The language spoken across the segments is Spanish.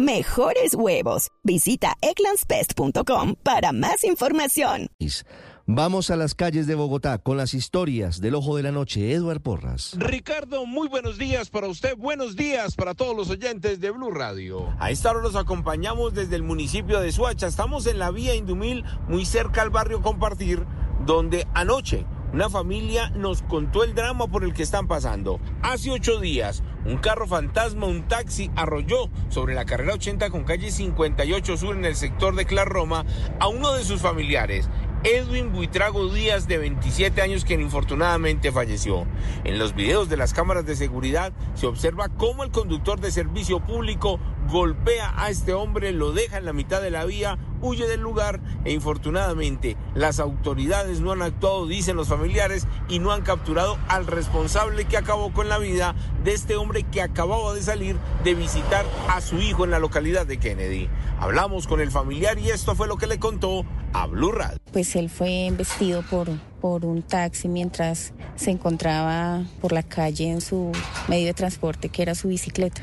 mejores huevos. Visita eclanspest.com para más información. Vamos a las calles de Bogotá con las historias del Ojo de la Noche. Eduard Porras. Ricardo, muy buenos días para usted. Buenos días para todos los oyentes de Blue Radio. A esta hora los acompañamos desde el municipio de Suacha. Estamos en la vía Indumil, muy cerca al barrio Compartir, donde anoche una familia nos contó el drama por el que están pasando. Hace ocho días, un carro fantasma, un taxi, arrolló sobre la carrera 80 con calle 58 Sur en el sector de Roma a uno de sus familiares. Edwin Buitrago Díaz, de 27 años, quien infortunadamente falleció. En los videos de las cámaras de seguridad se observa cómo el conductor de servicio público golpea a este hombre, lo deja en la mitad de la vía, huye del lugar e infortunadamente las autoridades no han actuado, dicen los familiares, y no han capturado al responsable que acabó con la vida de este hombre que acababa de salir de visitar a su hijo en la localidad de Kennedy. Hablamos con el familiar y esto fue lo que le contó a Blue Radio. Pues él fue embestido por, por un taxi mientras se encontraba por la calle en su medio de transporte, que era su bicicleta.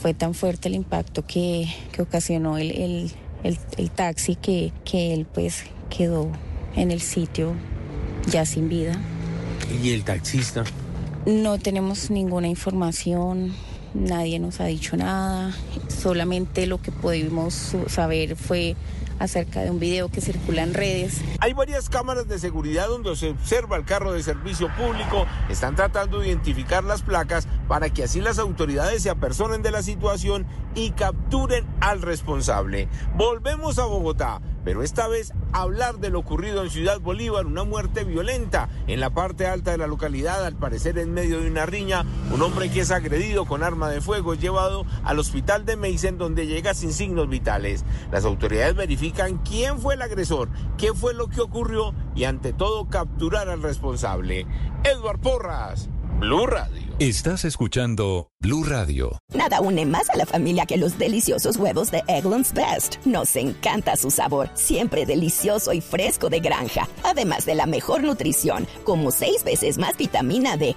Fue tan fuerte el impacto que, ocasionó el, taxi que, que él pues quedó en el sitio ya sin vida. ¿Y el taxista? No tenemos ninguna información, nadie nos ha dicho nada, solamente lo que pudimos saber fue acerca de un video que circula en redes. Hay varias cámaras de seguridad donde se observa el carro de servicio público. Están tratando de identificar las placas para que así las autoridades se apersonen de la situación y capturen al responsable. Volvemos a Bogotá pero esta vez hablar de lo ocurrido en Ciudad Bolívar, una muerte violenta en la parte alta de la localidad, al parecer en medio de una riña, un hombre que es agredido con arma de fuego llevado al hospital de Meisen donde llega sin signos vitales. Las autoridades verifican quién fue el agresor, qué fue lo que ocurrió y ante todo capturar al responsable. Edward Porras, Blue Radio. Estás escuchando Blue Radio. Nada une más a la familia que los deliciosos huevos de Eggland's Best. Nos encanta su sabor, siempre delicioso y fresco de granja. Además de la mejor nutrición, como 6 veces más vitamina D,